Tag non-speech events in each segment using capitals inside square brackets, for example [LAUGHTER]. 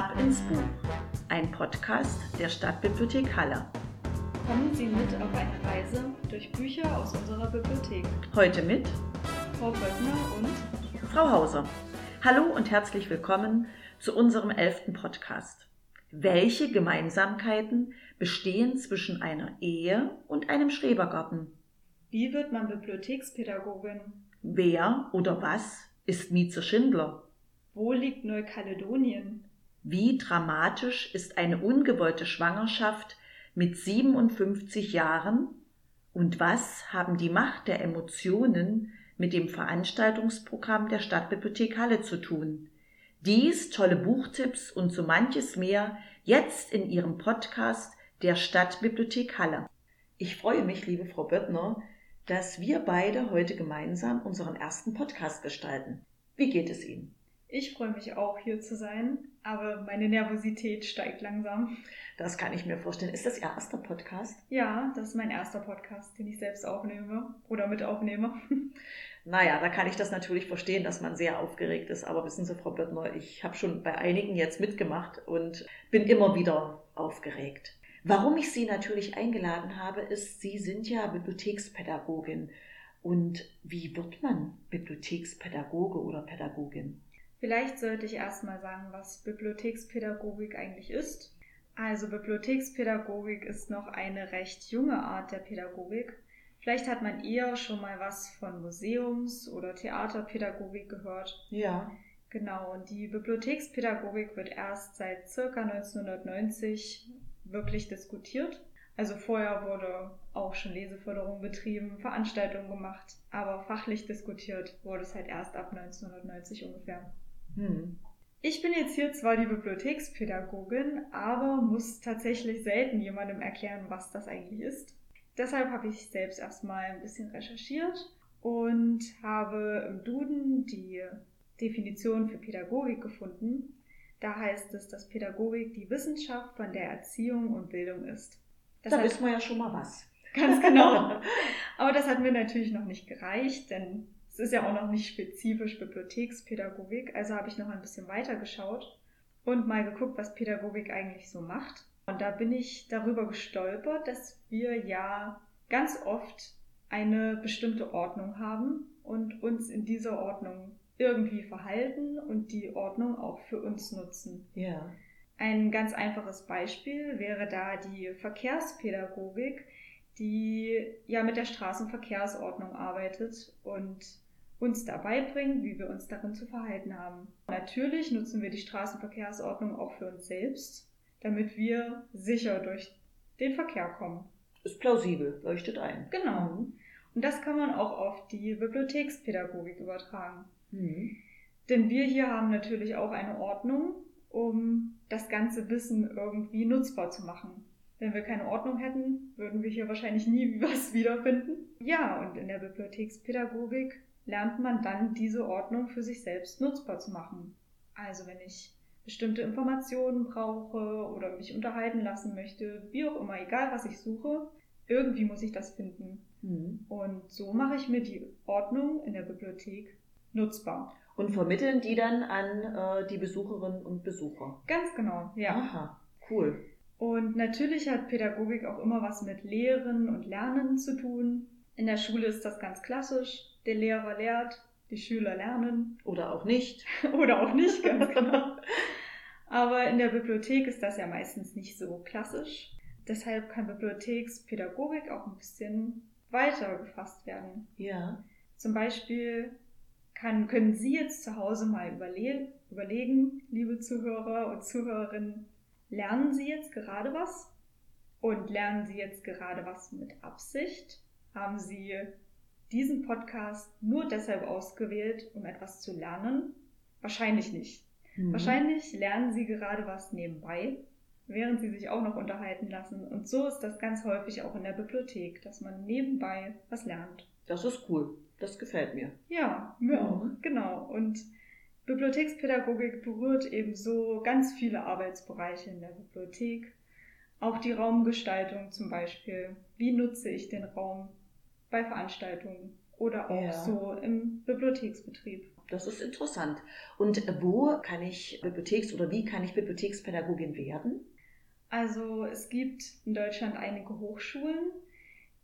Ab ins Buch, ein Podcast der Stadtbibliothek Halle. Kommen Sie mit auf eine Reise durch Bücher aus unserer Bibliothek. Heute mit Frau Böttner und Frau Hauser. Hallo und herzlich willkommen zu unserem elften Podcast. Welche Gemeinsamkeiten bestehen zwischen einer Ehe und einem Schrebergarten? Wie wird man Bibliothekspädagogin? Wer oder was ist Mieze Schindler? Wo liegt Neukaledonien? Wie dramatisch ist eine ungewollte Schwangerschaft mit 57 Jahren? Und was haben die Macht der Emotionen mit dem Veranstaltungsprogramm der Stadtbibliothek Halle zu tun? Dies, tolle Buchtipps und so manches mehr jetzt in Ihrem Podcast der Stadtbibliothek Halle. Ich freue mich, liebe Frau Böttner, dass wir beide heute gemeinsam unseren ersten Podcast gestalten. Wie geht es Ihnen? Ich freue mich auch, hier zu sein, aber meine Nervosität steigt langsam. Das kann ich mir vorstellen. Ist das Ihr erster Podcast? Ja, das ist mein erster Podcast, den ich selbst aufnehme oder mit aufnehme. [LAUGHS] Naja, da kann ich das natürlich verstehen, dass man sehr aufgeregt ist. Aber wissen Sie, Frau Böttner, ich habe schon bei einigen jetzt mitgemacht und bin immer wieder aufgeregt. Warum ich Sie natürlich eingeladen habe, ist, Sie sind ja Bibliothekspädagogin. Und wie wird man Bibliothekspädagoge oder Pädagogin? Vielleicht sollte ich erstmal sagen, was Bibliothekspädagogik eigentlich ist. Also Bibliothekspädagogik ist noch eine recht junge Art der Pädagogik. Vielleicht hat man eher schon mal was von Museums- oder Theaterpädagogik gehört. Ja. Genau, und die Bibliothekspädagogik wird erst seit circa 1990 wirklich diskutiert. Also vorher wurde auch schon Leseförderung betrieben, Veranstaltungen gemacht, aber fachlich diskutiert wurde es halt erst ab 1990 ungefähr. Hm. Ich bin jetzt hier zwar die Bibliothekspädagogin, aber muss tatsächlich selten jemandem erklären, was das eigentlich ist. Deshalb habe ich selbst erstmal ein bisschen recherchiert und habe im Duden die Definition für Pädagogik gefunden. Da heißt es, dass Pädagogik die Wissenschaft von der Erziehung und Bildung ist. Das da hat- wissen wir ja schon mal was. Ganz genau. [LAUGHS] Aber das hat mir natürlich noch nicht gereicht, denn es ist ja auch noch nicht spezifisch Bibliothekspädagogik. Also habe ich noch ein bisschen weiter geschaut und mal geguckt, was Pädagogik eigentlich so macht. Und da bin ich darüber gestolpert, dass wir ja ganz oft eine bestimmte Ordnung haben und uns in dieser Ordnung irgendwie verhalten und die Ordnung auch für uns nutzen. Ja. Ein ganz einfaches Beispiel wäre da die Verkehrspädagogik, die ja mit der Straßenverkehrsordnung arbeitet und uns dabei bringt, wie wir uns darin zu verhalten haben. Natürlich nutzen wir die Straßenverkehrsordnung auch für uns selbst, damit wir sicher durch den Verkehr kommen. Ist plausibel, leuchtet ein. Genau. Und das kann man auch auf die Bibliothekspädagogik übertragen. Mhm. Denn wir hier haben natürlich auch eine Ordnung, um das ganze Wissen irgendwie nutzbar zu machen. Wenn wir keine Ordnung hätten, würden wir hier wahrscheinlich nie [LAUGHS] was wiederfinden. Ja, und in der Bibliothekspädagogik lernt man dann diese Ordnung für sich selbst nutzbar zu machen. Also wenn ich bestimmte Informationen brauche oder mich unterhalten lassen möchte, wie auch immer, egal was ich suche, irgendwie muss ich das finden. Mhm. Und so mache ich mir die Ordnung in der Bibliothek nutzbar. Und vermitteln die dann an äh, die Besucherinnen und Besucher. Ganz genau, ja. Aha, cool. Und natürlich hat Pädagogik auch immer was mit Lehren und Lernen zu tun. In der Schule ist das ganz klassisch. Der Lehrer lehrt, die Schüler lernen Oder auch nicht. [LAUGHS] oder auch nicht, ganz [LAUGHS] genau. Aber in der Bibliothek ist das ja meistens nicht so klassisch. Deshalb kann Bibliothekspädagogik auch ein bisschen weiter gefasst werden. Ja. Zum Beispiel kann, können Sie jetzt zu Hause mal überle überlegen, liebe Zuhörer und Zuhörerinnen, lernen Sie jetzt gerade was? Und lernen Sie jetzt gerade was mit Absicht? Haben Sie diesen Podcast nur deshalb ausgewählt, um etwas zu lernen? Wahrscheinlich nicht. Mhm. Wahrscheinlich lernen Sie gerade was nebenbei, während Sie sich auch noch unterhalten lassen. Und so ist das ganz häufig auch in der Bibliothek, dass man nebenbei was lernt. Das ist cool. Das gefällt mir. Ja, mir Mhm. auch, genau. Und Bibliothekspädagogik berührt eben so ganz viele Arbeitsbereiche in der Bibliothek. Auch die Raumgestaltung zum Beispiel. Wie nutze ich den Raum bei Veranstaltungen oder auch Ja. so im Bibliotheksbetrieb? Das ist interessant. Und wo kann ich Bibliotheks- oder wie kann ich Bibliothekspädagogin werden? Also es gibt in Deutschland einige Hochschulen,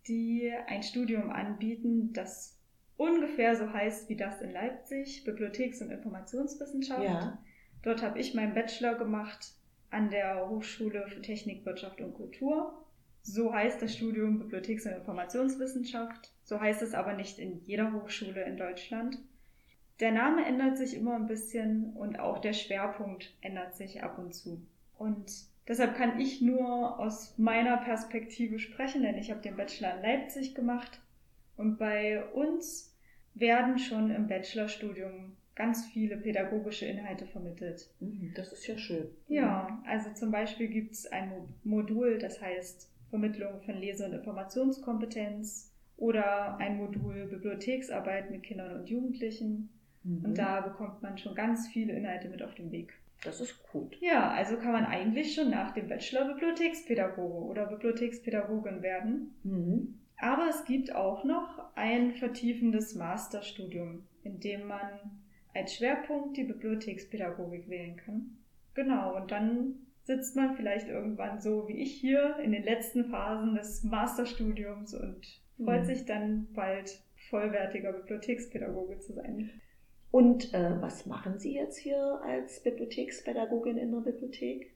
die ein Studium anbieten, das ungefähr so heißt wie das in Leipzig, Bibliotheks- und Informationswissenschaft. Ja. Dort habe ich meinen Bachelor gemacht an der Hochschule für Technik, Wirtschaft und Kultur. So heißt das Studium Bibliotheks- und Informationswissenschaft. So heißt es aber nicht in jeder Hochschule in Deutschland. Der Name ändert sich immer ein bisschen und auch der Schwerpunkt ändert sich ab und zu. Und deshalb kann ich nur aus meiner Perspektive sprechen, denn ich habe den Bachelor in Leipzig gemacht. Und bei uns werden schon im Bachelorstudium ganz viele pädagogische Inhalte vermittelt. Mhm, das ist ja schön. Ja, also zum Beispiel gibt es ein Modul, das heißt Vermittlung von Lese- und Informationskompetenz oder ein Modul Bibliotheksarbeit mit Kindern und Jugendlichen. Mhm. Und da bekommt man schon ganz viele Inhalte mit auf den Weg. Das ist gut. Ja, also kann man eigentlich schon nach dem Bachelor Bibliothekspädagoge oder Bibliothekspädagogin werden. Mhm. Aber es gibt auch noch ein vertiefendes Masterstudium, in dem man als Schwerpunkt die Bibliothekspädagogik wählen kann. Genau, und dann sitzt man vielleicht irgendwann so wie ich hier in den letzten Phasen des Masterstudiums und freut mhm. sich dann bald vollwertiger Bibliothekspädagoge zu sein. Und äh, was machen Sie jetzt hier als Bibliothekspädagogin in der Bibliothek?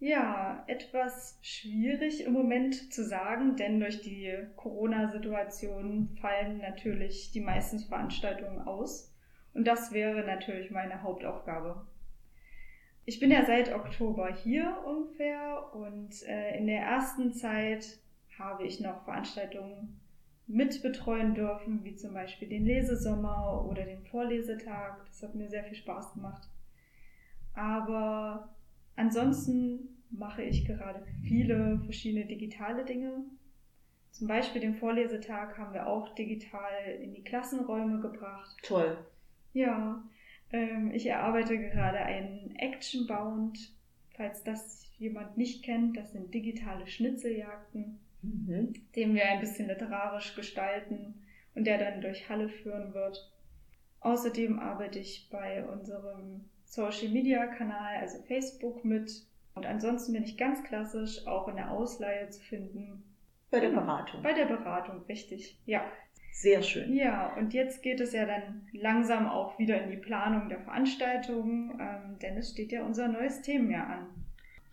Ja, etwas schwierig im Moment zu sagen, denn durch die Corona-Situation fallen natürlich die meisten Veranstaltungen aus. Und das wäre natürlich meine Hauptaufgabe. Ich bin ja seit Oktober hier ungefähr und äh, in der ersten Zeit habe ich noch Veranstaltungen mitbetreuen dürfen, wie zum Beispiel den Lesesommer oder den Vorlesetag. Das hat mir sehr viel Spaß gemacht. Aber ansonsten mache ich gerade viele verschiedene digitale Dinge. Zum Beispiel den Vorlesetag haben wir auch digital in die Klassenräume gebracht. Toll. Ja, ähm, ich erarbeite gerade einen Action-Bound. Falls das jemand nicht kennt, das sind digitale Schnitzeljagden mhm. den wir ein bisschen literarisch gestalten und der dann durch Halle führen wird. Außerdem arbeite ich bei unserem Social Media Kanal, also Facebook, mit. Und ansonsten bin ich ganz klassisch auch in der Ausleihe zu finden. Bei der Beratung. Bei der Beratung, richtig. Ja. Sehr schön. Ja, und jetzt geht es ja dann langsam auch wieder in die Planung der Veranstaltungen, ähm, denn es steht ja unser neues Themenjahr an.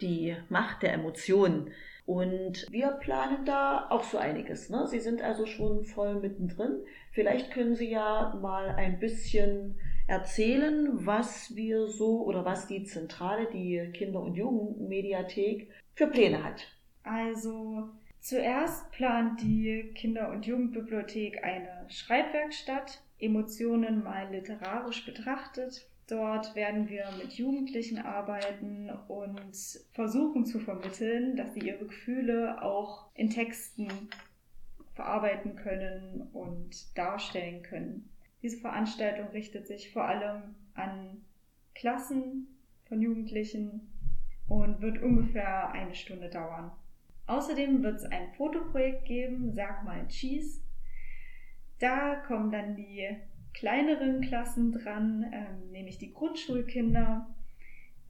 Die Macht der Emotionen. Und wir planen da auch so einiges. Ne? Sie sind also schon voll mittendrin. Vielleicht können Sie ja mal ein bisschen erzählen, was wir so oder was die Zentrale, die Kinder- und Jugendmediathek für Pläne hat. Also zuerst plant die Kinder- und Jugendbibliothek eine Schreibwerkstatt, Emotionen mal literarisch betrachtet. Dort werden wir mit Jugendlichen arbeiten und versuchen zu vermitteln, dass sie ihre Gefühle auch in Texten verarbeiten können und darstellen können. Diese Veranstaltung richtet sich vor allem an Klassen von Jugendlichen und wird ungefähr eine Stunde dauern. Außerdem wird es ein Fotoprojekt geben, Sag mal Cheese. Da kommen dann die kleineren Klassen dran, ähm, nämlich die Grundschulkinder.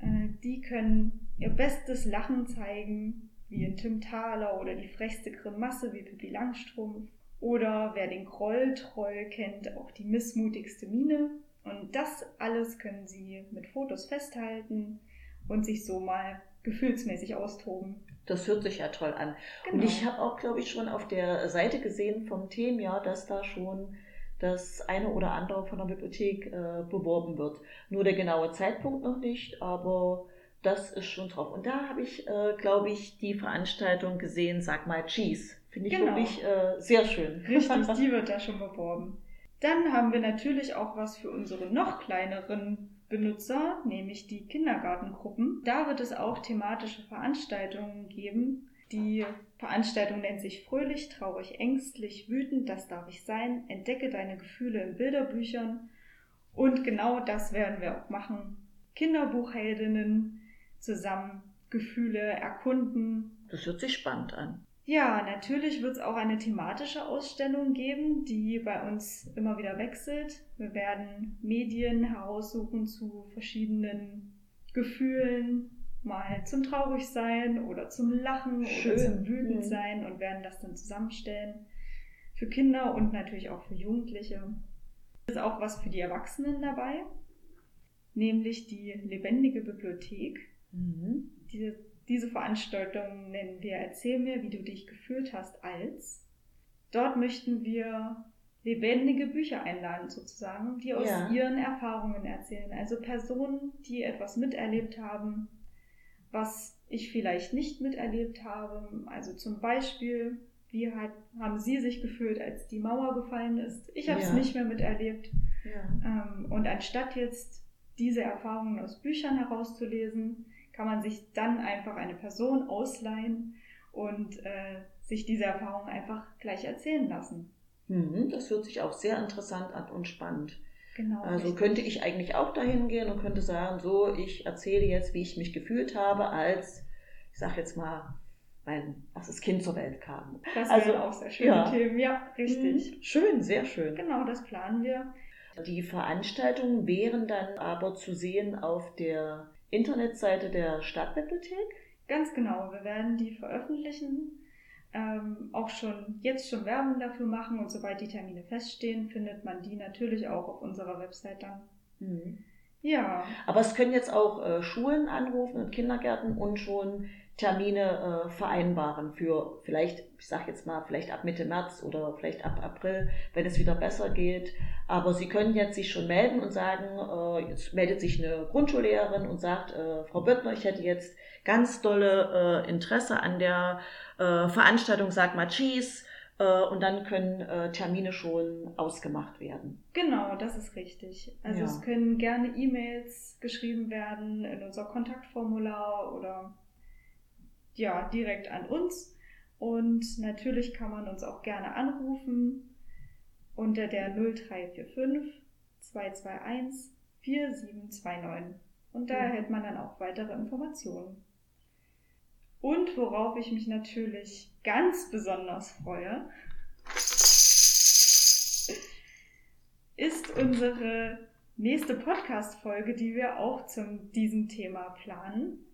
Äh, die können ihr bestes Lachen zeigen, wie in Tim Thaler oder die frechste Grimasse wie Pippi Langstrumpf. Oder wer den Grolltroll kennt, auch die missmutigste Miene. Und das alles können sie mit Fotos festhalten und sich so mal gefühlsmäßig austoben. Das hört sich ja toll an. Genau. Und ich habe auch, glaube ich, schon auf der Seite gesehen vom Themenjahr, dass da schon das eine oder andere von der Bibliothek äh, beworben wird. Nur der genaue Zeitpunkt noch nicht, aber das ist schon drauf. Und da habe ich, äh, glaube ich, die Veranstaltung gesehen, sag mal Cheese. Finde ich genau. wirklich äh, sehr schön. [LAUGHS] Richtig, die wird da schon beworben. Dann haben wir natürlich auch was für unsere noch kleineren Benutzer, nämlich die Kindergartengruppen. Da wird es auch thematische Veranstaltungen geben, die Veranstaltung nennt sich Fröhlich, traurig, ängstlich, wütend, das darf ich sein. Entdecke deine Gefühle in Bilderbüchern. Und genau das werden wir auch machen. Kinderbuchheldinnen zusammen Gefühle erkunden. Das hört sich spannend an. Ja, natürlich wird es auch eine thematische Ausstellung geben, die bei uns immer wieder wechselt. Wir werden Medien heraussuchen zu verschiedenen Gefühlen, mal zum Traurigsein oder zum Lachen Schön. oder zum Wütendsein und werden das dann zusammenstellen. Für Kinder und natürlich auch für Jugendliche. Es ist auch was für die Erwachsenen dabei, nämlich die lebendige Bibliothek. Mhm. Diese diese Veranstaltung nennen wir Erzähl mir, wie du dich gefühlt hast als. Dort möchten wir lebendige Bücher einladen sozusagen, die aus ja. ihren Erfahrungen erzählen. Also Personen, die etwas miterlebt haben, was ich vielleicht nicht miterlebt habe. Also zum Beispiel, wie hat, haben Sie sich gefühlt, als die Mauer gefallen ist? Ich habe es ja. nicht mehr miterlebt. Ja. Ähm, und anstatt jetzt diese Erfahrungen aus Büchern herauszulesen, kann man sich dann einfach eine Person ausleihen und äh, sich diese Erfahrung einfach gleich erzählen lassen. Mhm, das hört sich auch sehr interessant an und spannend. Genau. Also richtig. könnte ich eigentlich auch dahin gehen und könnte sagen, so, ich erzähle jetzt, wie ich mich gefühlt habe, als, ich sag jetzt mal, mein erstes Kind zur Welt kam. Das also, wären auch sehr schöne ja. Themen, ja, richtig. Mhm, schön, sehr schön. Genau, das planen wir. Die Veranstaltungen wären dann aber zu sehen auf der Internetseite der Stadtbibliothek? Ganz genau, wir werden die veröffentlichen, ähm, auch schon jetzt schon Werbung dafür machen und sobald die Termine feststehen, findet man die natürlich auch auf unserer Website dann. Mhm. Ja. Aber es können jetzt auch äh, Schulen anrufen und Kindergärten und schon Termine äh, vereinbaren für vielleicht, ich sage jetzt mal, vielleicht ab Mitte März oder vielleicht ab April, wenn es wieder besser geht. Aber Sie können jetzt sich schon melden und sagen, äh, jetzt meldet sich eine Grundschullehrerin und sagt, äh, Frau Böttner, ich hätte jetzt ganz dolle äh, Interesse an der äh, Veranstaltung Sag mal Cheese. Äh, und dann können äh, Termine schon ausgemacht werden. Genau, das ist richtig. Also ja. es können gerne E-Mails geschrieben werden in unser Kontaktformular oder ja, direkt an uns. Und natürlich kann man uns auch gerne anrufen unter der 0345 221 4729. Und da erhält man dann auch weitere Informationen. Und worauf ich mich natürlich ganz besonders freue, ist unsere nächste Podcast-Folge, die wir auch zu diesem Thema planen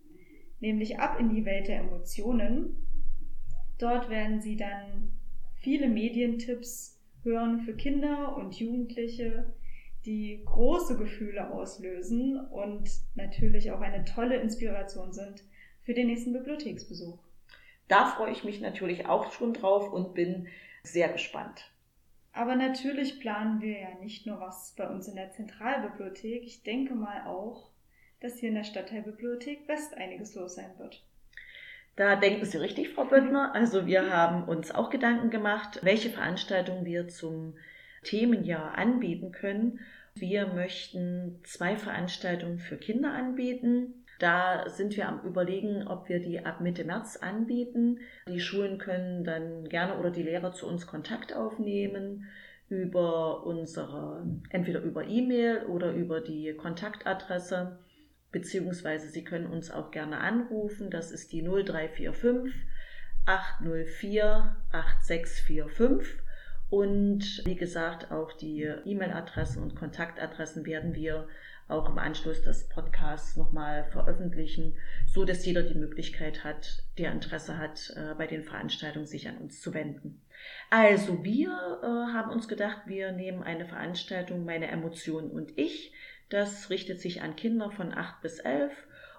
nämlich ab in die Welt der Emotionen. Dort werden Sie dann viele Medientipps hören für Kinder und Jugendliche, die große Gefühle auslösen und natürlich auch eine tolle Inspiration sind für den nächsten Bibliotheksbesuch. Da freue ich mich natürlich auch schon drauf und bin sehr gespannt. Aber natürlich planen wir ja nicht nur was bei uns in der Zentralbibliothek. Ich denke mal auch dass hier in der Stadtteilbibliothek West einiges los sein wird. Da denken Sie richtig, Frau Böttner. Also wir haben uns auch Gedanken gemacht, welche Veranstaltungen wir zum Themenjahr anbieten können. Wir möchten zwei Veranstaltungen für Kinder anbieten. Da sind wir am Überlegen, ob wir die ab Mitte März anbieten. Die Schulen können dann gerne oder die Lehrer zu uns Kontakt aufnehmen über unsere, entweder über E-Mail oder über die Kontaktadresse beziehungsweise Sie können uns auch gerne anrufen. Das ist die 0345 804 8645. Und wie gesagt, auch die E-Mail-Adressen und Kontaktadressen werden wir auch im Anschluss des Podcasts nochmal veröffentlichen, so dass jeder die Möglichkeit hat, der Interesse hat, äh, bei den Veranstaltungen sich an uns zu wenden. Also wir äh, haben uns gedacht, wir nehmen eine Veranstaltung Meine Emotionen und ich das richtet sich an Kinder von 8 bis 11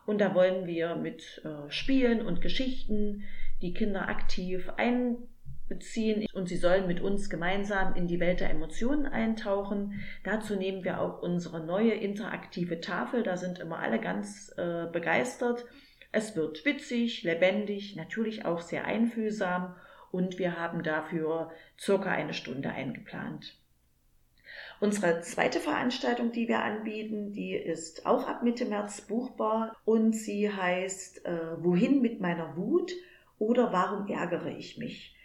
und da wollen wir mit äh, Spielen und Geschichten die Kinder aktiv einbeziehen und sie sollen mit uns gemeinsam in die Welt der Emotionen eintauchen. Dazu nehmen wir auch unsere neue interaktive Tafel, da sind immer alle ganz äh, begeistert. Es wird witzig, lebendig, natürlich auch sehr einfühlsam und wir haben dafür circa eine Stunde eingeplant. Unsere zweite Veranstaltung, die wir anbieten, die ist auch ab Mitte März buchbar und sie heißt äh, Wohin mit meiner Wut oder Warum ärgere ich mich?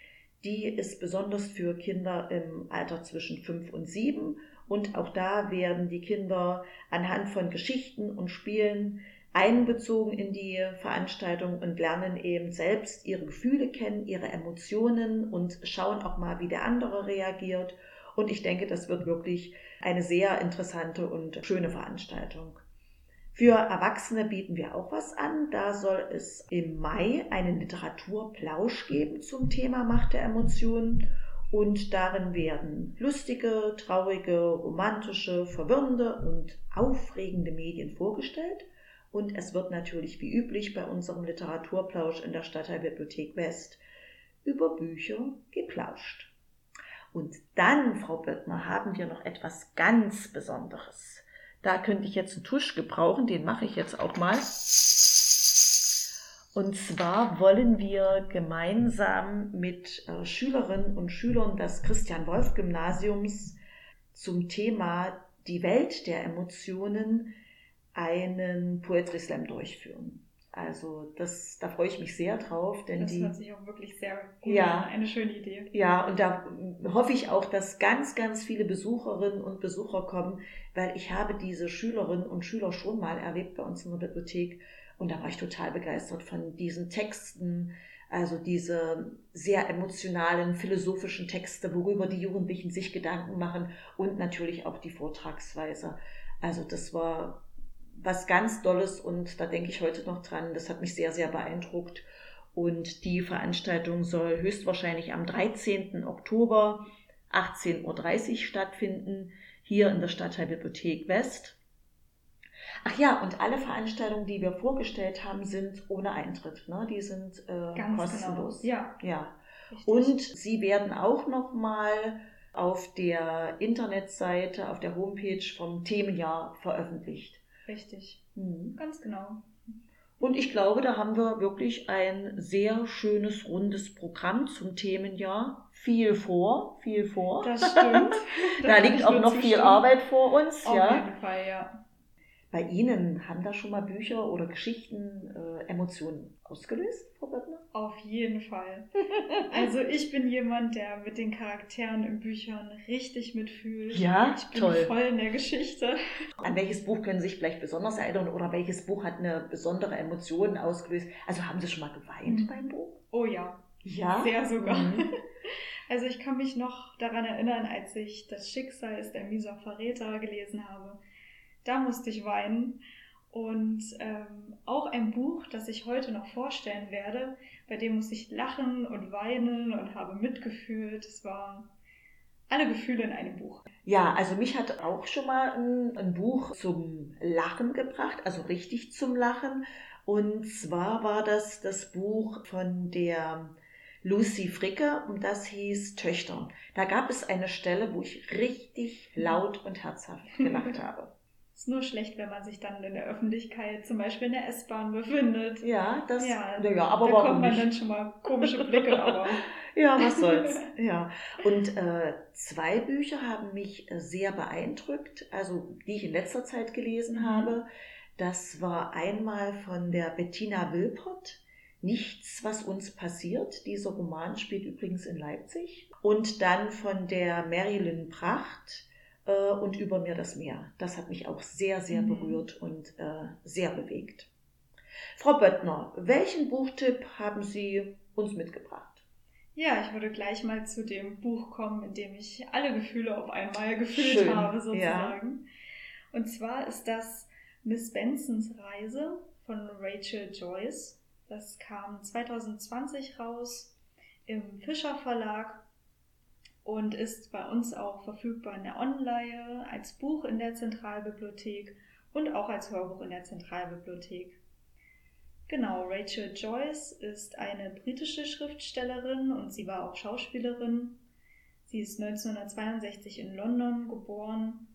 Die ist besonders für Kinder im Alter zwischen fünf und sieben und auch da werden die Kinder anhand von Geschichten und Spielen einbezogen in die Veranstaltung und lernen eben selbst ihre Gefühle kennen, ihre Emotionen und schauen auch mal, wie der andere reagiert. Und ich denke, das wird wirklich eine sehr interessante und schöne Veranstaltung. Für Erwachsene bieten wir auch was an. Da soll es im Mai einen Literaturplausch geben zum Thema Macht der Emotionen. Und darin werden lustige, traurige, romantische, verwirrende und aufregende Medien vorgestellt. Und es wird natürlich wie üblich bei unserem Literaturplausch in der Stadtteilbibliothek West über Bücher geplauscht. Und dann, Frau Böttner, haben wir noch etwas ganz Besonderes. Da könnte ich jetzt einen Tusch gebrauchen, den mache ich jetzt auch mal. Und zwar wollen wir gemeinsam mit äh, Schülerinnen und Schülern des Christian Wolf Gymnasiums zum Thema die Welt der Emotionen einen Poetry Slam durchführen. Also das, da freue ich mich sehr drauf, denn das die hört sich auch wirklich sehr gut Ja. an. Eine schöne Idee. ja, und da hoffe ich auch, dass ganz, ganz viele Besucherinnen und Besucher kommen, weil ich habe diese Schülerinnen und Schüler schon mal erlebt bei uns in der Bibliothek und da war ich total begeistert von diesen Texten, also diese sehr emotionalen, philosophischen Texte, worüber die Jugendlichen sich Gedanken machen und natürlich auch die Vortragsweise. Also das war was ganz Dolles und da denke ich heute noch dran. Das hat mich sehr, sehr beeindruckt. Und die Veranstaltung soll höchstwahrscheinlich am 13. Oktober 18.30 Uhr stattfinden, hier in der Stadtteilbibliothek West. Ach ja, und alle Veranstaltungen, die wir vorgestellt haben, sind ohne Eintritt. Ne? Die sind äh, Ganz kostenlos. genau. Ja, ja. richtig. Und sie werden auch nochmal auf der Internetseite, auf der Homepage vom Themenjahr veröffentlicht. Richtig. Hm. Ganz genau. Und ich glaube, da haben wir wirklich ein sehr schönes, rundes Programm zum Themenjahr. Viel vor, viel vor. Das stimmt. [LAUGHS] da kann liegt auch noch viel zustimmen. Arbeit vor uns. Auf ja. jeden Fall, ja. Bei Ihnen haben da schon mal Bücher oder Geschichten äh, Emotionen ausgelöst, Frau Böttner? Auf jeden Fall. [LAUGHS] Also ich bin jemand, der mit den Charakteren in Büchern richtig mitfühlt. Ja, Ich bin toll. voll in der Geschichte. An welches Buch können Sie sich vielleicht besonders erinnern oder welches Buch hat eine besondere Emotion ausgelöst? Also haben Sie schon mal geweint Mhm. beim Buch? Oh ja, Ja. sehr sogar. Mhm. [LAUGHS] Also ich kann mich noch daran erinnern, als ich das Schicksal ist ein mieser Verräter gelesen habe. Da musste ich weinen. Und ähm, auch ein Buch, das ich heute noch vorstellen werde, bei dem muss ich lachen und weinen und habe mitgefühlt. Es war alle Gefühle in einem Buch. Ja, also mich hat auch schon mal ein, ein Buch zum Lachen gebracht, also richtig zum Lachen. Und zwar war das das Buch von der Lucy Fricke und das hieß Töchter. Da gab es eine Stelle, wo ich richtig laut und herzhaft gelacht [LAUGHS] habe. Ist nur schlecht, wenn man sich dann in der Öffentlichkeit, zum Beispiel in der S-Bahn, befindet. Ja, das, Ja, na ja aber da warum kommt man nicht? dann schon mal komische Blicke, aber [LAUGHS] Ja, was soll's. [LAUGHS] ja. Und äh, zwei Bücher haben mich äh, sehr beeindruckt, also die ich in letzter Zeit gelesen Mhm. habe. Das war einmal von der Bettina Wilpert, Nichts, was uns passiert. Dieser Roman spielt übrigens in Leipzig. Und dann von der Marilyn Pracht äh, und Über mir das Meer. Das hat mich auch sehr, sehr Mhm. berührt und äh, sehr bewegt. Frau Böttner, welchen Buchtipp haben Sie uns mitgebracht? ja, ich würde gleich mal zu dem Buch kommen, in dem ich alle Gefühle auf einmal gefühlt Schön, habe, sozusagen. Und zwar ist das Miss Bensons Reise von Rachel Joyce. Das kam 2020 raus im Fischer Verlag und ist bei uns auch verfügbar in der Online, als Buch in der Zentralbibliothek und auch als Hörbuch in der Zentralbibliothek. Genau, Rachel Joyce ist eine britische Schriftstellerin und sie war auch Schauspielerin. Sie ist 1962 in London geboren,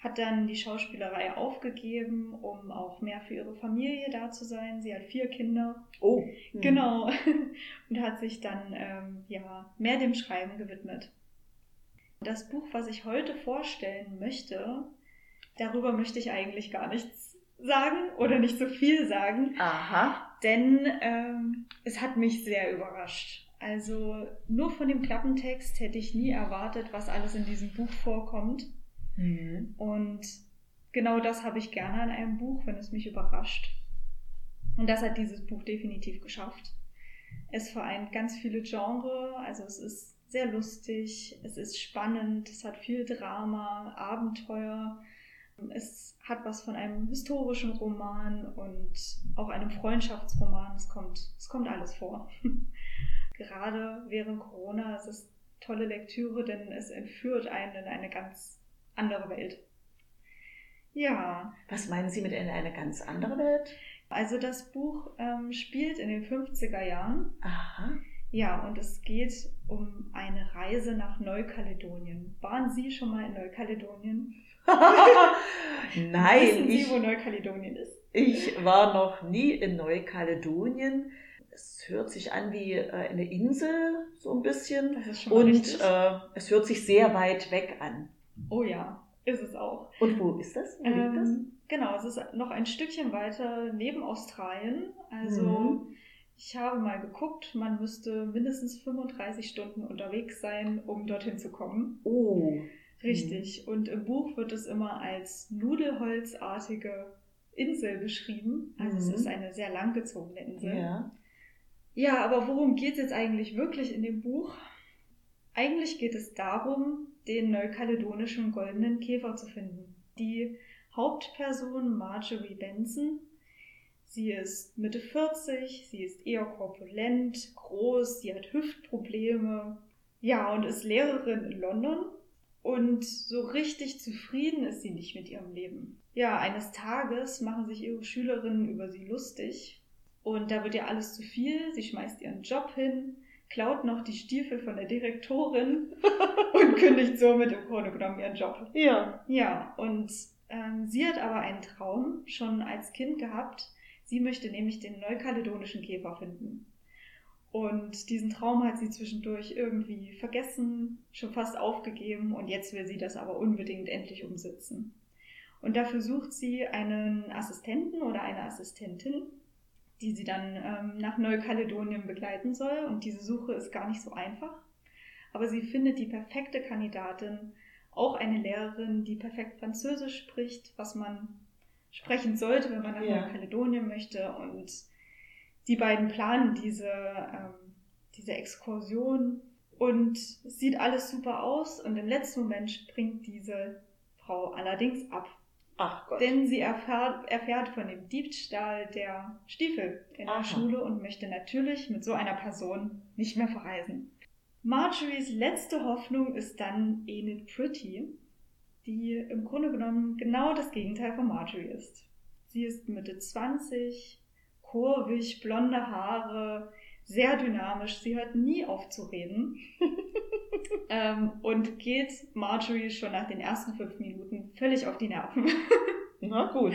hat dann die Schauspielerei aufgegeben, um auch mehr für ihre Familie da zu sein. Sie hat vier Kinder. Oh, hm. Genau. [LAUGHS] Und hat sich dann ähm, ja, mehr dem Schreiben gewidmet. Das Buch, was ich heute vorstellen möchte, darüber möchte ich eigentlich gar nichts sagen oder nicht so viel sagen, Aha. denn ähm, es hat mich sehr überrascht. Also nur von dem Klappentext hätte ich nie erwartet, was alles in diesem Buch vorkommt. Mhm. Und genau das habe ich gerne an einem Buch, wenn es mich überrascht. Und das hat dieses Buch definitiv geschafft. Es vereint ganz viele Genres, also es ist sehr lustig, es ist spannend, es hat viel Drama, Abenteuer, es hat was von einem historischen Roman und auch einem Freundschaftsroman. Es kommt, es kommt alles vor. [LAUGHS] Gerade während Corona es ist es tolle Lektüre, denn es entführt einen in eine ganz andere Welt. Ja. Was meinen Sie mit in eine ganz andere Welt? Also das Buch ähm, spielt in den 50er Jahren. Aha. Ja, und es geht um eine Reise nach Neukaledonien. Waren Sie schon mal in Neukaledonien? [LAUGHS] Nein. Wissen Sie, ich, wo Neukaledonien ist? ich war noch nie in Neukaledonien. Es hört sich an wie äh, eine Insel, so ein bisschen. Das ist schon Und richtig. äh, es hört sich sehr weit weg an. Oh ja, ist es auch. Und wo ist das? Wo liegt das? Ähm, genau, es ist noch ein Stückchen weiter neben Australien. Also Mhm. Ich habe mal geguckt, man müsste mindestens 35 Stunden unterwegs sein, um dorthin zu kommen. Oh. Richtig. Und im Buch wird es immer als nudelholzartige Insel beschrieben. Also es Mhm. ist eine sehr langgezogene Insel. Ja. Ja, aber worum geht es jetzt eigentlich wirklich in dem Buch? Eigentlich geht es darum, den neukaledonischen goldenen Käfer zu finden. Die Hauptperson Marjorie Benson, sie ist Mitte 40, sie ist eher korpulent, groß, sie hat Hüftprobleme, ja, und ist Lehrerin in London. Und so richtig zufrieden ist sie nicht mit ihrem Leben. Ja, eines Tages machen sich ihre Schülerinnen über sie lustig. Und da wird ihr alles zu viel. Sie schmeißt ihren Job hin, klaut noch die Stiefel von der Direktorin [LAUGHS] und kündigt somit im Grunde genommen ihren Job. Ja. Ja, und ähm, sie hat aber einen Traum schon als Kind gehabt. Sie möchte nämlich den neukaledonischen Käfer finden. Und diesen Traum hat sie zwischendurch irgendwie vergessen, schon fast aufgegeben und jetzt will sie das aber unbedingt endlich umsetzen. Und dafür sucht sie einen Assistenten oder eine Assistentin, die sie dann ähm, nach Neukaledonien begleiten soll. Und diese Suche ist gar nicht so einfach. Aber sie findet die perfekte Kandidatin, auch eine Lehrerin, die perfekt Französisch spricht, was man sprechen sollte, wenn man nach Ja. Neukaledonien möchte. Und die beiden planen diese, ähm, diese Exkursion und es sieht alles super aus und im letzten Moment springt diese Frau allerdings ab. Ach Gott. Denn sie erfährt, erfährt von dem Diebstahl der Stiefel in Aha. der Schule und möchte natürlich mit so einer Person nicht mehr verreisen. Marjories letzte Hoffnung ist dann Enid Pretty, die im Grunde genommen genau das Gegenteil von Marjorie ist. Sie ist Mitte 20, kurvig, blonde Haare, sehr dynamisch, sie hört nie auf zu reden [LAUGHS] ähm, und geht Marjorie schon nach den ersten fünf Minuten völlig auf die Nerven. [LAUGHS] Na gut.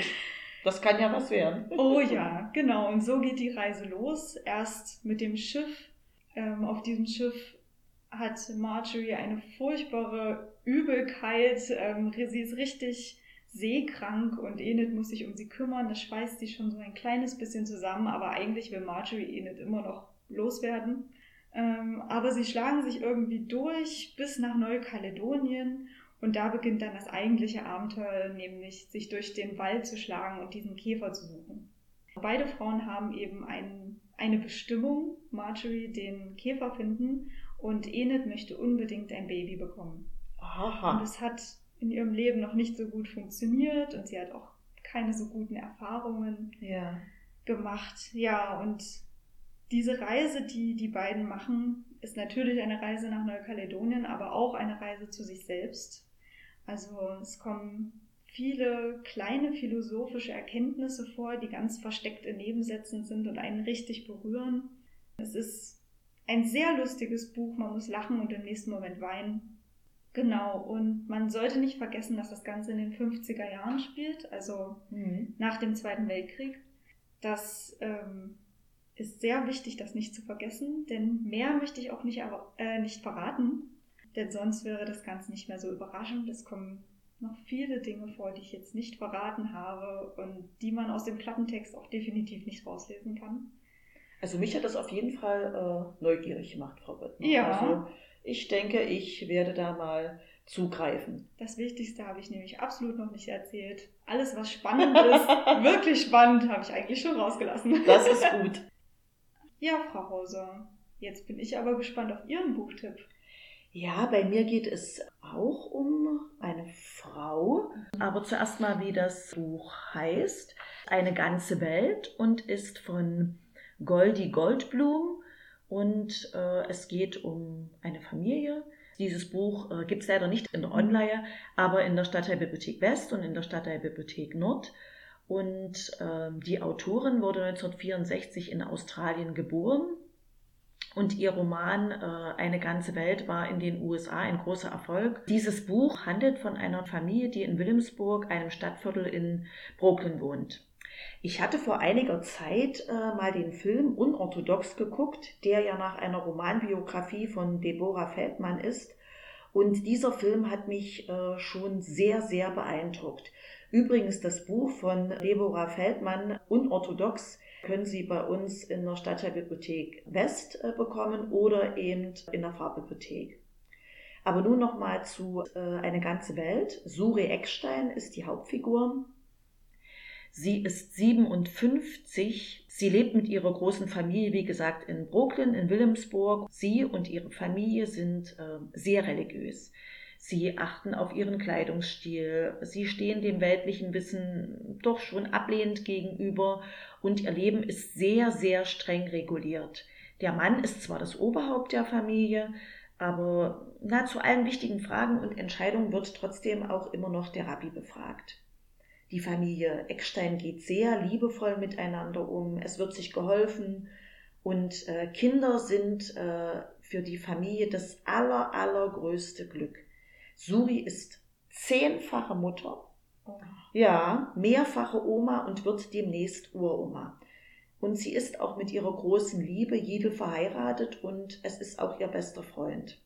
Das kann ja was werden. Oh ja, [LAUGHS] genau. Und so geht die Reise los. Erst mit dem Schiff. Ähm, auf diesem Schiff hat Marjorie eine furchtbare Übelkeit. Ähm, sie ist richtig seekrank und Enid muss sich um sie kümmern. Das schweißt sie schon so ein kleines bisschen zusammen, aber eigentlich will Marjorie Enid immer noch loswerden. Ähm, aber sie schlagen sich irgendwie durch bis nach Neukaledonien und da beginnt dann das eigentliche Abenteuer, nämlich sich durch den Wald zu schlagen und diesen Käfer zu suchen. Beide Frauen haben eben ein, eine Bestimmung, Marjorie den Käfer finden und Enid möchte unbedingt ein Baby bekommen. Und Aha. es hat in ihrem Leben noch nicht so gut funktioniert und sie hat auch keine so guten Erfahrungen Ja. gemacht. Ja, und diese Reise, die die beiden machen, ist natürlich eine Reise nach Neukaledonien, aber auch eine Reise zu sich selbst. Also es kommen viele kleine philosophische Erkenntnisse vor, die ganz versteckt in Nebensätzen sind und einen richtig berühren. Es ist ein sehr lustiges Buch, man muss lachen und im nächsten Moment weinen. Genau, und man sollte nicht vergessen, dass das Ganze in den 50er Jahren spielt, also Mhm. nach dem Zweiten Weltkrieg. Das ähm, ist sehr wichtig, das nicht zu vergessen, denn mehr möchte ich auch nicht, äh, nicht verraten, denn sonst wäre das Ganze nicht mehr so überraschend. Es kommen noch viele Dinge vor, die ich jetzt nicht verraten habe und die man aus dem Klappentext auch definitiv nicht rauslesen kann. Also mich hat das auf jeden Fall äh, neugierig gemacht, Frau Böttner. Ja. Also ich denke, ich werde da mal zugreifen. Das Wichtigste habe ich nämlich absolut noch nicht erzählt. Alles, was spannend ist, [LAUGHS] wirklich spannend, habe ich eigentlich schon rausgelassen. Das ist gut. [LAUGHS] Ja, Frau Hauser, jetzt bin ich aber gespannt auf Ihren Buchtipp. Ja, bei mir geht es auch um eine Frau. Aber zuerst mal, wie das Buch heißt. Eine ganze Welt und ist von Goldie Goldblum. Und äh, es geht um eine Familie. Dieses Buch äh, gibt es leider nicht in der Online, aber in der Stadtteilbibliothek West und in der Stadtteilbibliothek Nord. Und äh, die Autorin wurde 1964 in Australien geboren und ihr Roman äh, Eine ganze Welt war in den USA ein großer Erfolg. Dieses Buch handelt von einer Familie, die in Williamsburg, einem Stadtviertel in Brooklyn wohnt. Ich hatte vor einiger Zeit äh, mal den Film Unorthodox geguckt, der ja nach einer Romanbiografie von Deborah Feldmann ist. Und dieser Film hat mich äh, schon sehr, sehr beeindruckt. Übrigens, das Buch von Deborah Feldmann, Unorthodox, können Sie bei uns in der Stadtteilbibliothek West äh, bekommen oder eben in der Farbbibliothek. Aber nun nochmal zu äh, Eine ganze Welt. Suri Eckstein ist die Hauptfigur. Sie ist 57. Sie lebt mit ihrer großen Familie, wie gesagt, in Brooklyn, in Williamsburg. Sie und ihre Familie sind äh, sehr religiös. Sie achten auf ihren Kleidungsstil. Sie stehen dem weltlichen Wissen doch schon ablehnend gegenüber und ihr Leben ist sehr, sehr streng reguliert. Der Mann ist zwar das Oberhaupt der Familie, aber na, zu allen wichtigen Fragen und Entscheidungen wird trotzdem auch immer noch der Rabbi befragt. Die Familie Eckstein geht sehr liebevoll miteinander um, es wird sich geholfen und äh, Kinder sind äh, für die Familie das aller, allergrößte Glück. Suri ist zehnfache Mutter, oh. ja, mehrfache Oma und wird demnächst Uroma. Und sie ist auch mit ihrer großen Liebe Jede verheiratet und es ist auch ihr bester Freund.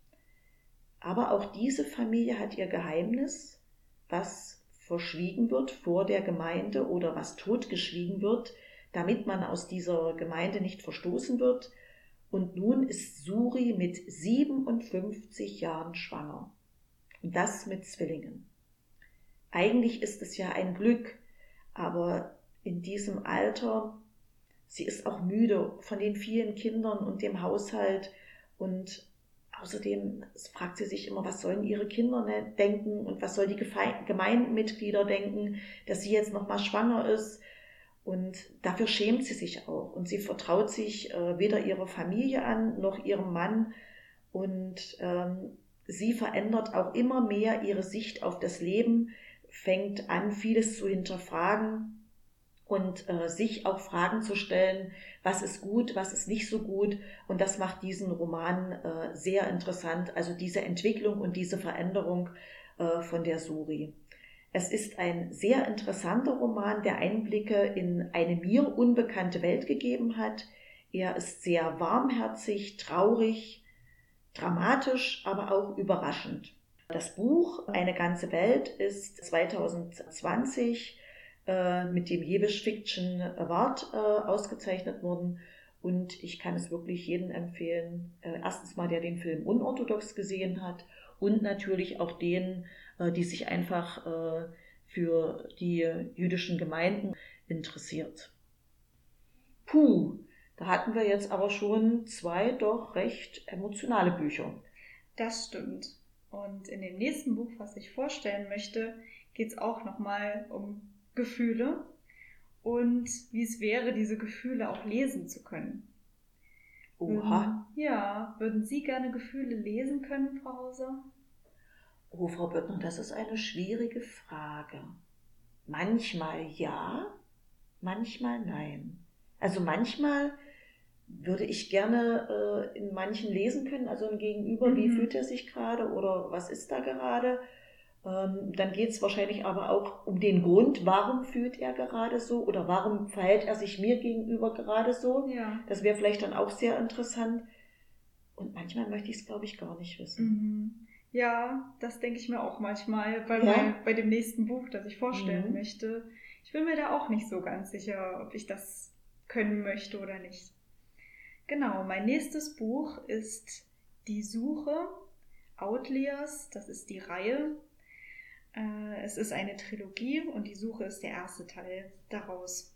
Aber auch diese Familie hat ihr Geheimnis, was verschwiegen wird vor der Gemeinde oder was totgeschwiegen wird, damit man aus dieser Gemeinde nicht verstoßen wird. Und nun ist Suri mit 57 Jahren schwanger. Und das mit Zwillingen. Eigentlich ist es ja ein Glück, aber in diesem Alter, sie ist auch müde von den vielen Kindern und dem Haushalt und außerdem fragt sie sich immer, was sollen ihre Kinder ne, denken und was soll die Gemeindemitglieder denken, dass sie jetzt noch mal schwanger ist. Und dafür schämt sie sich auch. Und sie vertraut sich äh, weder ihrer Familie an noch ihrem Mann. Und ähm, sie verändert auch immer mehr ihre Sicht auf das Leben, fängt an, vieles zu hinterfragen und äh, sich auch Fragen zu stellen, was ist gut, was ist nicht so gut. Und das macht diesen Roman äh, sehr interessant, also diese Entwicklung und diese Veränderung äh, von der Suri. Es ist ein sehr interessanter Roman, der Einblicke in eine mir unbekannte Welt gegeben hat. Er ist sehr warmherzig, traurig, dramatisch, aber auch überraschend. Das Buch Eine ganze Welt ist 2020 äh, mit dem Jewish Fiction Award äh, ausgezeichnet worden und ich kann es wirklich jedem empfehlen. Äh, erstens mal, der den Film unorthodox gesehen hat und natürlich auch denen, äh, die sich einfach äh, für die jüdischen Gemeinden interessiert. Puh, da hatten wir jetzt aber schon zwei doch recht emotionale Bücher. Das stimmt. Und in dem nächsten Buch, was ich vorstellen möchte, geht es auch nochmal um Gefühle und wie es wäre, diese Gefühle auch lesen zu können. Oha. Würden, ja, würden Sie gerne Gefühle lesen können, Frau Hauser? Oh, Frau Böttner, das ist eine schwierige Frage. Manchmal ja, manchmal nein. Also manchmal würde ich gerne äh, in manchen lesen können, also ein Gegenüber, mhm. wie fühlt er sich gerade oder was ist da gerade. Ähm, dann geht es wahrscheinlich aber auch um den Grund, warum fühlt er gerade so oder warum verhält er sich mir gegenüber gerade so. Ja. Das wäre vielleicht dann auch sehr interessant. Und manchmal möchte ich es, glaube ich, gar nicht wissen. Mhm. Ja, das denke ich mir auch manchmal bei, ja? mein, bei dem nächsten Buch, das ich vorstellen mhm. möchte. Ich bin mir da auch nicht so ganz sicher, ob ich das können möchte oder nicht. Genau, mein nächstes Buch ist Die Suche, Outliers, das ist die Reihe. Äh, es ist eine Trilogie und die Suche ist der erste Teil daraus.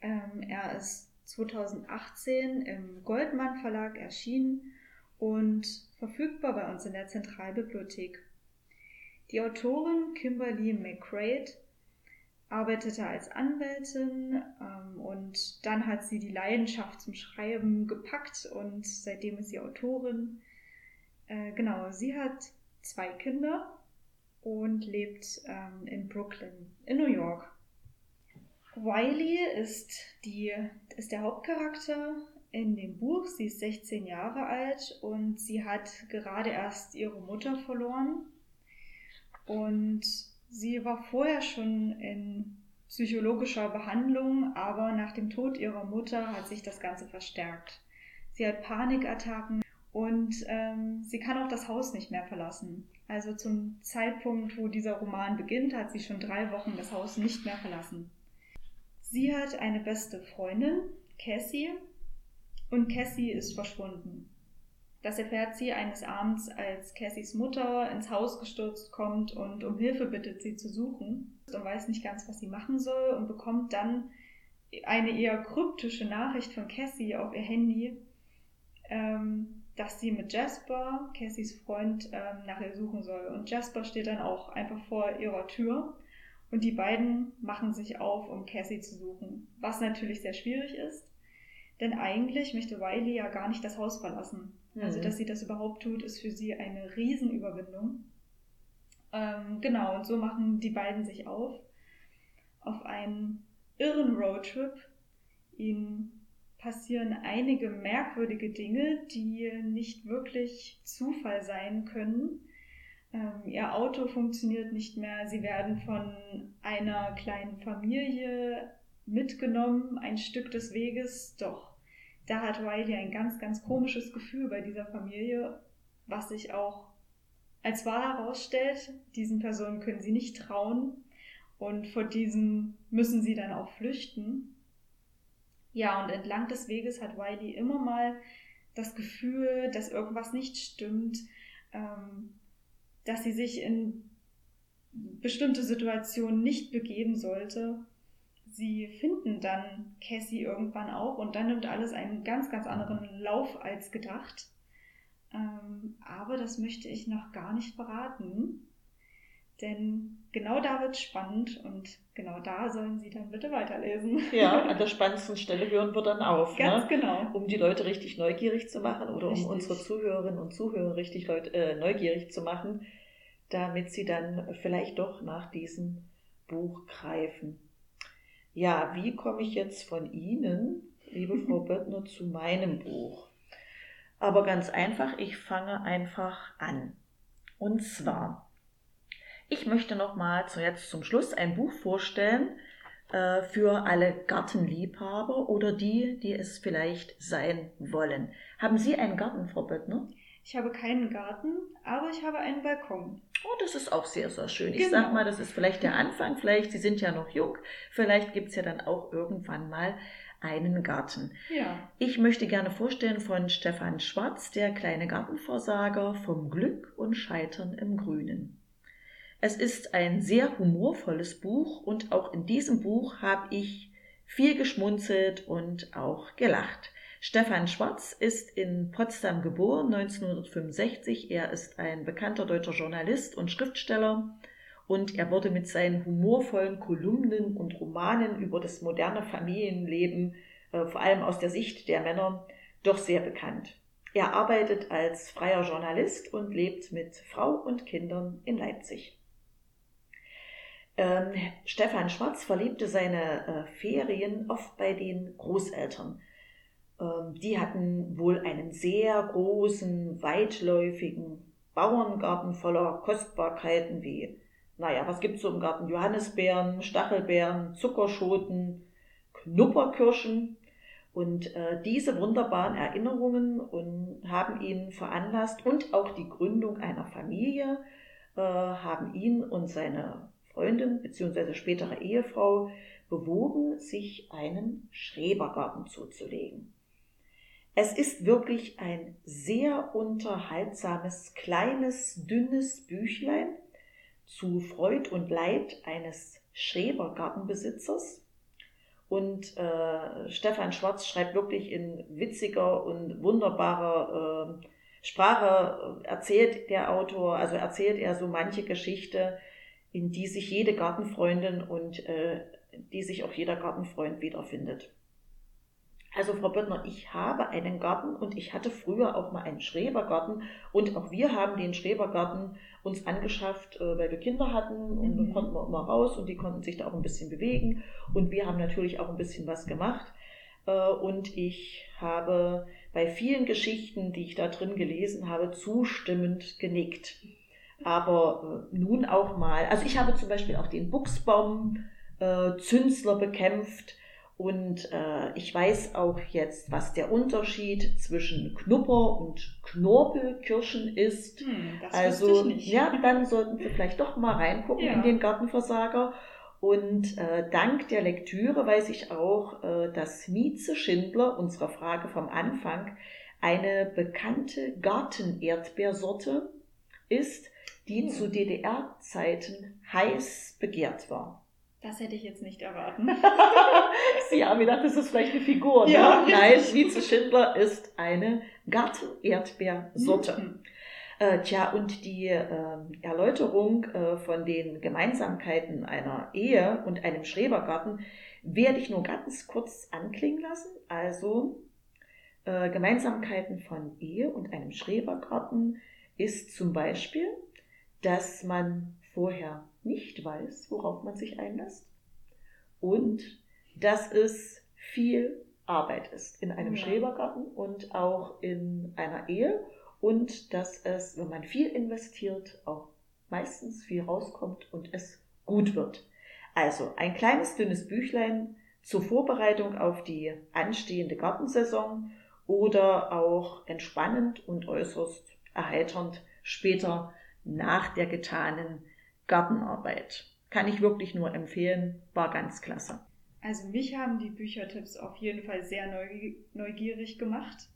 Ähm, er ist 2018 im Goldmann Verlag erschienen und verfügbar bei uns in der Zentralbibliothek. Die Autorin Kimberly McCrae arbeitete als Anwältin ähm, und dann hat sie die Leidenschaft zum Schreiben gepackt und seitdem ist sie Autorin. Äh, genau, sie hat zwei Kinder und lebt ähm, in Brooklyn, in New York. Wiley ist, die, ist der Hauptcharakter in dem Buch. Sie ist 16 Jahre alt und sie hat gerade erst ihre Mutter verloren. Und sie war vorher schon in psychologischer Behandlung, aber nach dem Tod ihrer Mutter hat sich das Ganze verstärkt. Sie hat Panikattacken und ähm, sie kann auch das Haus nicht mehr verlassen. Also zum Zeitpunkt, wo dieser Roman beginnt, hat sie schon drei Wochen das Haus nicht mehr verlassen. Sie hat eine beste Freundin, Cassie, und Cassie ist verschwunden. Das erfährt sie eines Abends, als Cassies Mutter ins Haus gestürzt kommt und um Hilfe bittet, sie zu suchen und weiß nicht ganz, was sie machen soll und bekommt dann eine eher kryptische Nachricht von Cassie auf ihr Handy, ähm, dass sie mit Jasper, Cassies Freund, ähm, nach ihr suchen soll. Und Jasper steht dann auch einfach vor ihrer Tür und die beiden machen sich auf, um Cassie zu suchen, was natürlich sehr schwierig ist, denn eigentlich möchte Wiley ja gar nicht das Haus verlassen. Mhm. Also, dass sie das überhaupt tut, ist für sie eine Riesenüberwindung. Ähm, genau, und so machen die beiden sich auf auf einen irren Roadtrip. Ihnen passieren einige merkwürdige Dinge, die nicht wirklich Zufall sein können. Ähm, ihr Auto funktioniert nicht mehr. Sie werden von einer kleinen Familie mitgenommen, ein Stück des Weges. Doch da hat Riley ein ganz, ganz komisches Gefühl bei dieser Familie, was sich auch als wahr herausstellt. Diesen Personen können sie nicht trauen und vor diesem müssen sie dann auch flüchten. Ja, und entlang des Weges hat Wiley immer mal das Gefühl, dass irgendwas nicht stimmt, ähm, dass sie sich in bestimmte Situationen nicht begeben sollte. Sie finden dann Cassie irgendwann auch und dann nimmt alles einen ganz, ganz anderen Lauf als gedacht. Ähm, aber das möchte ich noch gar nicht verraten, denn genau da wird es spannend und genau da sollen Sie dann bitte weiterlesen. Ja, an der [LAUGHS] spannendsten Stelle hören wir dann auf. Ganz ne? genau. Um die Leute richtig neugierig zu machen oder richtig. um unsere Zuhörerinnen und Zuhörer richtig Leute, äh, neugierig zu machen damit sie dann vielleicht doch nach diesem Buch greifen. Ja, wie komme ich jetzt von Ihnen, liebe Frau [LAUGHS] Böttner, zu meinem Buch? Aber ganz einfach, ich fange einfach an. Und zwar, ich möchte nochmal zu jetzt zum Schluss ein Buch vorstellen äh, für alle Gartenliebhaber oder die, die es vielleicht sein wollen. Haben Sie einen Garten, Frau Böttner? Ich habe keinen Garten, aber ich habe einen Balkon. Oh, das ist auch sehr, sehr schön. Ich genau. sag mal, das ist vielleicht der Anfang. Vielleicht, Sie sind ja noch jung. Vielleicht gibt es ja dann auch irgendwann mal einen Garten. Ja. Ich möchte gerne vorstellen von Stefan Schwarz, der kleine Gartenversager vom Glück und Scheitern im Grünen. Es ist ein sehr humorvolles Buch und auch in diesem Buch habe ich viel geschmunzelt und auch gelacht. Stefan Schwarz ist in Potsdam geboren, 1965. Er ist ein bekannter deutscher Journalist und Schriftsteller und er wurde mit seinen humorvollen Kolumnen und Romanen über das moderne Familienleben, äh, vor allem aus der Sicht der Männer, doch sehr bekannt. Er arbeitet als freier Journalist und lebt mit Frau und Kindern in Leipzig. Ähm, Stefan Schwarz verlebte seine äh, Ferien oft bei den Großeltern. Ähm, die hatten wohl einen sehr großen, weitläufigen Bauerngarten voller Kostbarkeiten wie, naja, was gibt's so im Garten? Johannisbeeren, Stachelbeeren, Zuckerschoten, Knupperkirschen. Und äh, diese wunderbaren Erinnerungen und haben ihn veranlasst und auch die Gründung einer Familie äh, haben ihn und seine Freundin bzw. spätere Ehefrau bewogen, sich einen Schrebergarten zuzulegen. Es ist wirklich ein sehr unterhaltsames, kleines, dünnes Büchlein zu Freud und Leid eines Schrebergartenbesitzers. Und äh, Stefan Schwarz schreibt wirklich in witziger und wunderbarer äh, Sprache, äh, erzählt der Autor, also erzählt er so manche Geschichte, in die sich jede Gartenfreundin und äh, die sich auch jeder Gartenfreund wiederfindet. Also Frau Böttner, ich habe einen Garten und ich hatte früher auch mal einen Schrebergarten und auch wir haben den Schrebergarten uns angeschafft, äh, weil wir Kinder hatten und mhm. konnten wir immer raus und die konnten sich da auch ein bisschen bewegen und wir haben natürlich auch ein bisschen was gemacht äh, und ich habe bei vielen Geschichten, die ich da drin gelesen habe, zustimmend genickt. Aber äh, nun auch mal, also ich habe zum Beispiel auch den Buchsbaum Zünsler bekämpft, und äh, ich weiß auch jetzt, was der Unterschied zwischen Knupper und Knorpelkirschen ist. Hm, also, ja, dann sollten wir vielleicht doch mal reingucken ja. in den Gartenversager. Und äh, dank der Lektüre weiß ich auch, äh, dass Mieze Schindler, unsere Frage vom Anfang, eine bekannte Gartenerdbeersorte ist, die hm. zu DDR-Zeiten heiß begehrt war. Das hätte ich jetzt nicht erwarten. [LAUGHS] Sie haben gedacht, das ist vielleicht eine Figur. Ne? Ja, Nein, Vize Schindler ist eine Garten-Erdbeersorte. Mhm. Äh, tja, und die äh, Erläuterung äh, von den Gemeinsamkeiten einer Ehe und einem Schrebergarten werde ich nur ganz kurz anklingen lassen. Also äh, Gemeinsamkeiten von Ehe und einem Schrebergarten ist zum Beispiel, dass man vorher nicht weiß, worauf man sich einlässt und dass es viel Arbeit ist in einem ja. Schrebergarten und auch in einer Ehe und dass es, wenn man viel investiert, auch meistens viel rauskommt und es gut wird. Also ein kleines dünnes Büchlein zur Vorbereitung auf die anstehende Gartensaison oder auch entspannend und äußerst erheiternd später nach der getanen Gartenarbeit. Kann ich wirklich nur empfehlen, war ganz klasse. Also mich haben die Büchertipps auf jeden Fall sehr neugierig gemacht.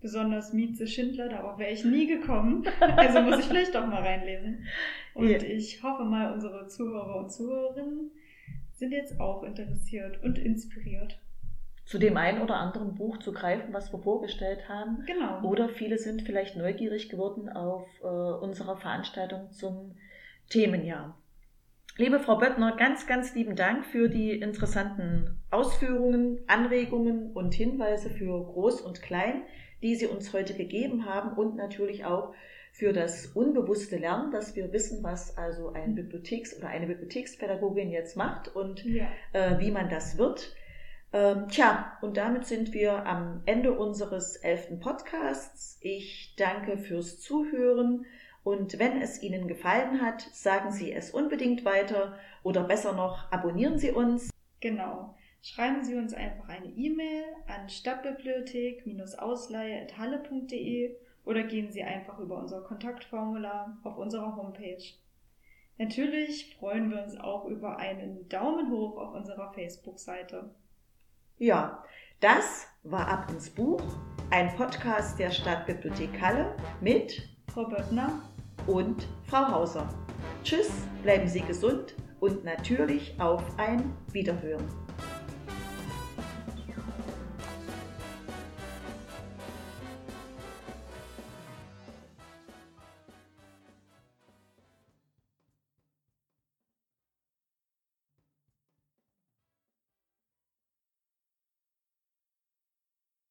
Besonders Mieze Schindler, darauf wäre ich nie gekommen. [LAUGHS] Also muss ich vielleicht doch mal reinlesen. Und ja. ich hoffe mal, unsere Zuhörer und Zuhörerinnen sind jetzt auch interessiert und inspiriert. Zu dem einen oder anderen Buch zu greifen, was wir vorgestellt haben. Genau. Oder viele sind vielleicht neugierig geworden auf äh, unserer Veranstaltung zum Themenjahr. Liebe Frau Böttner, ganz, ganz lieben Dank für die interessanten Ausführungen, Anregungen und Hinweise für Groß und Klein, die Sie uns heute gegeben haben und natürlich auch für das unbewusste Lernen, dass wir wissen, was also ein Bibliotheks- oder eine Bibliothekspädagogin jetzt macht und ja. äh, wie man das wird. Ähm, tja, und damit sind wir am Ende unseres elften Podcasts. Ich danke fürs Zuhören. Und wenn es Ihnen gefallen hat, sagen Sie es unbedingt weiter oder besser noch, abonnieren Sie uns. Genau. Schreiben Sie uns einfach eine E-Mail an stadtbibliothek-ausleihe.halle.de oder gehen Sie einfach über unser Kontaktformular auf unserer Homepage. Natürlich freuen wir uns auch über einen Daumen hoch auf unserer Facebook-Seite. Ja, das war Ab ins Buch, ein Podcast der Stadtbibliothek Halle mit Frau Böttner und Frau Hauser. Tschüss, bleiben Sie gesund und natürlich auf ein Wiederhören.